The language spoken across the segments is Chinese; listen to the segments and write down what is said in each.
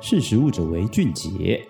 识食物者为俊杰。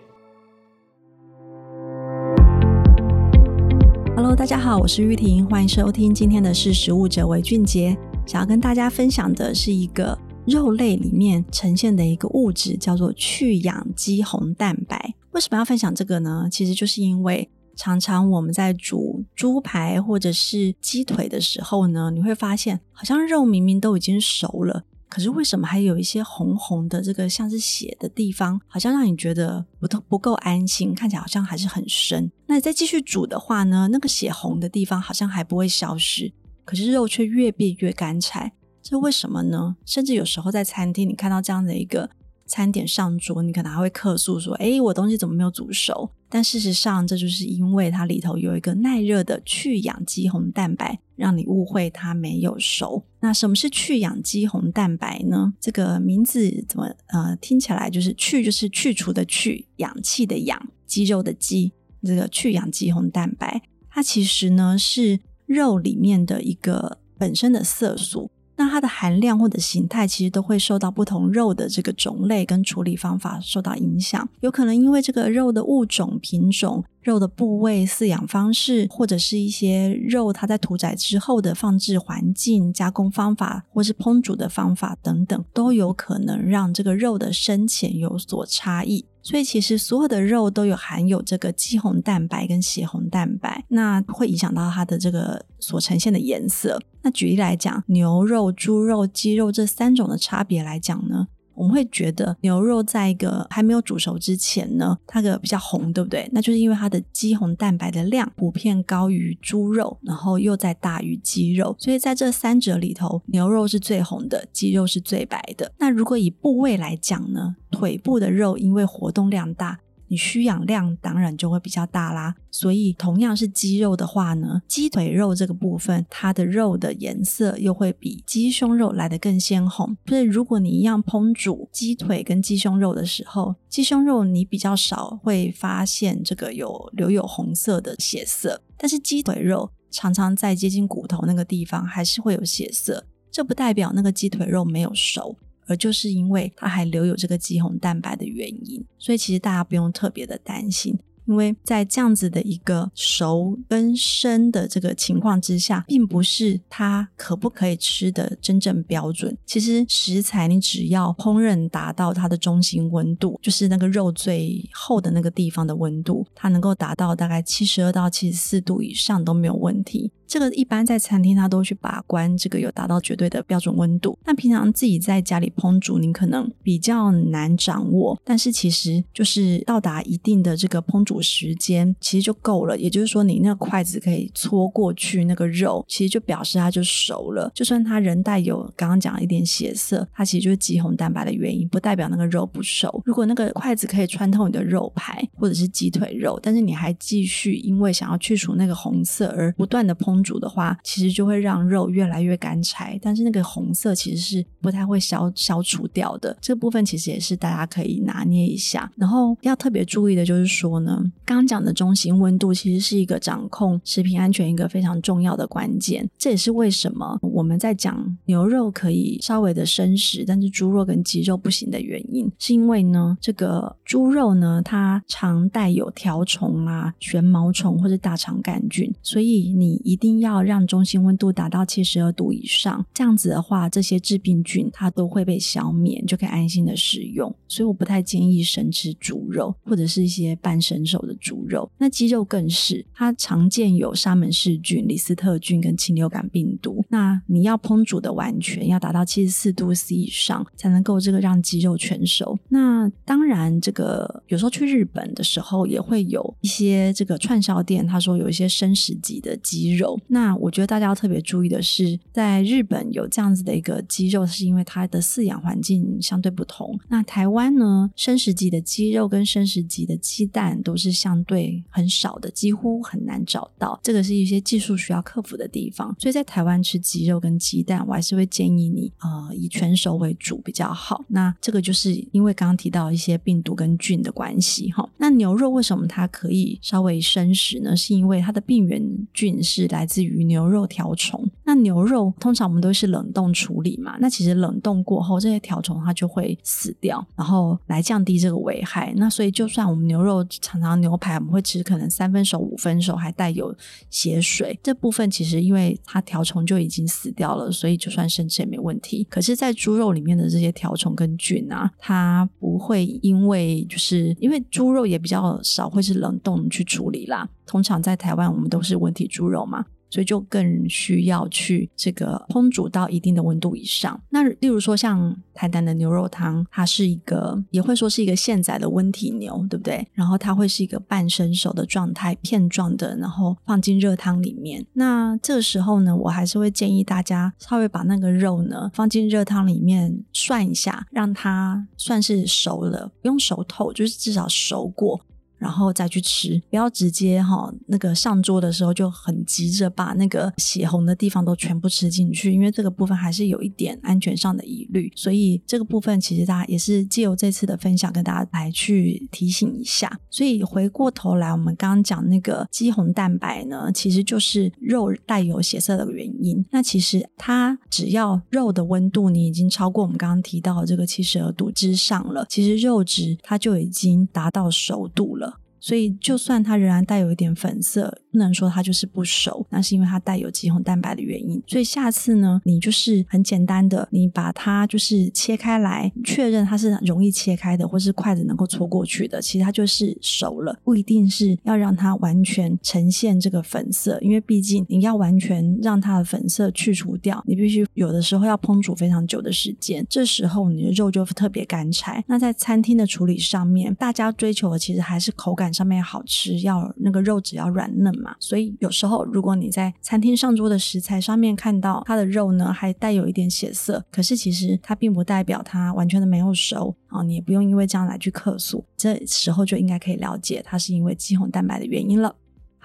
Hello，大家好，我是玉婷，欢迎收听今天的识食物者为俊杰。想要跟大家分享的是一个肉类里面呈现的一个物质，叫做去氧肌红蛋白。为什么要分享这个呢？其实就是因为常常我们在煮猪排或者是鸡腿的时候呢，你会发现好像肉明明都已经熟了。可是为什么还有一些红红的这个像是血的地方，好像让你觉得不都不够安心，看起来好像还是很深。那你再继续煮的话呢，那个血红的地方好像还不会消失，可是肉却越变越干柴，这为什么呢？甚至有时候在餐厅，你看到这样的一个餐点上桌，你可能还会客诉说：“诶，我东西怎么没有煮熟？”但事实上，这就是因为它里头有一个耐热的去氧肌红蛋白，让你误会它没有熟。那什么是去氧肌红蛋白呢？这个名字怎么呃听起来就是去就是去除的去，氧气的氧，肌肉的肌。这个去氧肌红蛋白，它其实呢是肉里面的一个本身的色素。它的含量或者形态其实都会受到不同肉的这个种类跟处理方法受到影响，有可能因为这个肉的物种、品种、肉的部位、饲养方式，或者是一些肉它在屠宰之后的放置环境、加工方法，或是烹煮的方法等等，都有可能让这个肉的深浅有所差异。所以其实所有的肉都有含有这个肌红蛋白跟血红蛋白，那会影响到它的这个所呈现的颜色。那举例来讲，牛肉、猪肉、鸡肉这三种的差别来讲呢，我们会觉得牛肉在一个还没有煮熟之前呢，它的比较红，对不对？那就是因为它的肌红蛋白的量普遍高于猪肉，然后又在大于鸡肉，所以在这三者里头，牛肉是最红的，鸡肉是最白的。那如果以部位来讲呢，腿部的肉因为活动量大。你需氧量当然就会比较大啦，所以同样是鸡肉的话呢，鸡腿肉这个部分，它的肉的颜色又会比鸡胸肉来得更鲜红。所以如果你一样烹煮鸡腿跟鸡胸肉的时候，鸡胸肉你比较少会发现这个有留有红色的血色，但是鸡腿肉常常在接近骨头那个地方还是会有血色，这不代表那个鸡腿肉没有熟。而就是因为它还留有这个肌红蛋白的原因，所以其实大家不用特别的担心。因为在这样子的一个熟跟生的这个情况之下，并不是它可不可以吃的真正标准。其实食材你只要烹饪达到它的中心温度，就是那个肉最厚的那个地方的温度，它能够达到大概七十二到七十四度以上都没有问题。这个一般在餐厅它都去把关，这个有达到绝对的标准温度。但平常自己在家里烹煮，你可能比较难掌握。但是其实就是到达一定的这个烹煮时间，其实就够了。也就是说，你那个筷子可以搓过去那个肉，其实就表示它就熟了。就算它仍带有刚刚讲的一点血色，它其实就是肌红蛋白的原因，不代表那个肉不熟。如果那个筷子可以穿透你的肉排或者是鸡腿肉，但是你还继续因为想要去除那个红色而不断的烹。煮的话，其实就会让肉越来越干柴，但是那个红色其实是不太会消消除掉的。这部分其实也是大家可以拿捏一下。然后要特别注意的就是说呢，刚刚讲的中心温度其实是一个掌控食品安全一个非常重要的关键。这也是为什么我们在讲牛肉可以稍微的生食，但是猪肉跟鸡肉不行的原因，是因为呢，这个猪肉呢，它常带有条虫啊、旋毛虫或者大肠杆菌，所以你一定。一定要让中心温度达到七十二度以上，这样子的话，这些致病菌它都会被消灭，就可以安心的食用。所以我不太建议生吃猪肉，或者是一些半生熟的猪肉。那鸡肉更是，它常见有沙门氏菌、李斯特菌跟禽流感病毒。那你要烹煮的完全要达到七十四度 C 以上，才能够这个让鸡肉全熟。那当然，这个有时候去日本的时候，也会有一些这个串烧店，他说有一些生食级的鸡肉。那我觉得大家要特别注意的是，在日本有这样子的一个鸡肉，是因为它的饲养环境相对不同。那台湾呢，生食级的鸡肉跟生食级的鸡蛋都是相对很少的，几乎很难找到。这个是一些技术需要克服的地方。所以在台湾吃鸡肉跟鸡蛋，我还是会建议你，呃，以全熟为主比较好。那这个就是因为刚刚提到一些病毒跟菌的关系哈。那牛肉为什么它可以稍微生食呢？是因为它的病原菌是来自于牛肉条虫。那牛肉通常我们都是冷冻处理嘛，那其实冷冻过后这些条虫它就会死掉，然后来降低这个危害。那所以就算我们牛肉常常牛排我们会吃可能三分熟、五分熟还带有血水，这部分其实因为它条虫就已经死掉了，所以就算生吃也没问题。可是，在猪肉里面的这些条虫跟菌啊，它不会因为就是因为猪肉也比较少会是冷冻去处理啦。通常在台湾我们都是温体猪肉嘛。所以就更需要去这个烹煮到一定的温度以上。那例如说像台南的牛肉汤，它是一个也会说是一个现宰的温体牛，对不对？然后它会是一个半生熟的状态，片状的，然后放进热汤里面。那这个时候呢，我还是会建议大家稍微把那个肉呢放进热汤里面涮一下，让它算是熟了，不用熟透，就是至少熟过。然后再去吃，不要直接哈那个上桌的时候就很急着把那个血红的地方都全部吃进去，因为这个部分还是有一点安全上的疑虑，所以这个部分其实大家也是借由这次的分享跟大家来去提醒一下。所以回过头来，我们刚刚讲那个肌红蛋白呢，其实就是肉带有血色的原因。那其实它只要肉的温度你已经超过我们刚刚提到的这个七十二度之上了，其实肉质它就已经达到熟度了。所以，就算它仍然带有一点粉色，不能说它就是不熟，那是因为它带有肌红蛋白的原因。所以下次呢，你就是很简单的，你把它就是切开来，确认它是容易切开的，或是筷子能够戳过去的，其实它就是熟了。不一定是要让它完全呈现这个粉色，因为毕竟你要完全让它的粉色去除掉，你必须有的时候要烹煮非常久的时间，这时候你的肉就特别干柴。那在餐厅的处理上面，大家追求的其实还是口感。上面好吃，要那个肉质要软嫩嘛，所以有时候如果你在餐厅上桌的食材上面看到它的肉呢，还带有一点血色，可是其实它并不代表它完全的没有熟啊，你也不用因为这样来去客诉，这时候就应该可以了解它是因为肌红蛋白的原因了。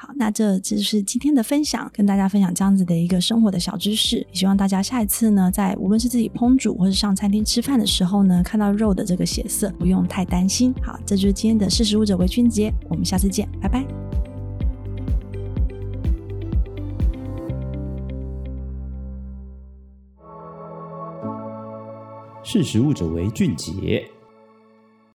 好，那这就是今天的分享，跟大家分享这样子的一个生活的小知识。希望大家下一次呢，在无论是自己烹煮或是上餐厅吃饭的时候呢，看到肉的这个血色，不用太担心。好，这就是今天的识食物者为俊杰，我们下次见，拜拜。识食物者为俊杰。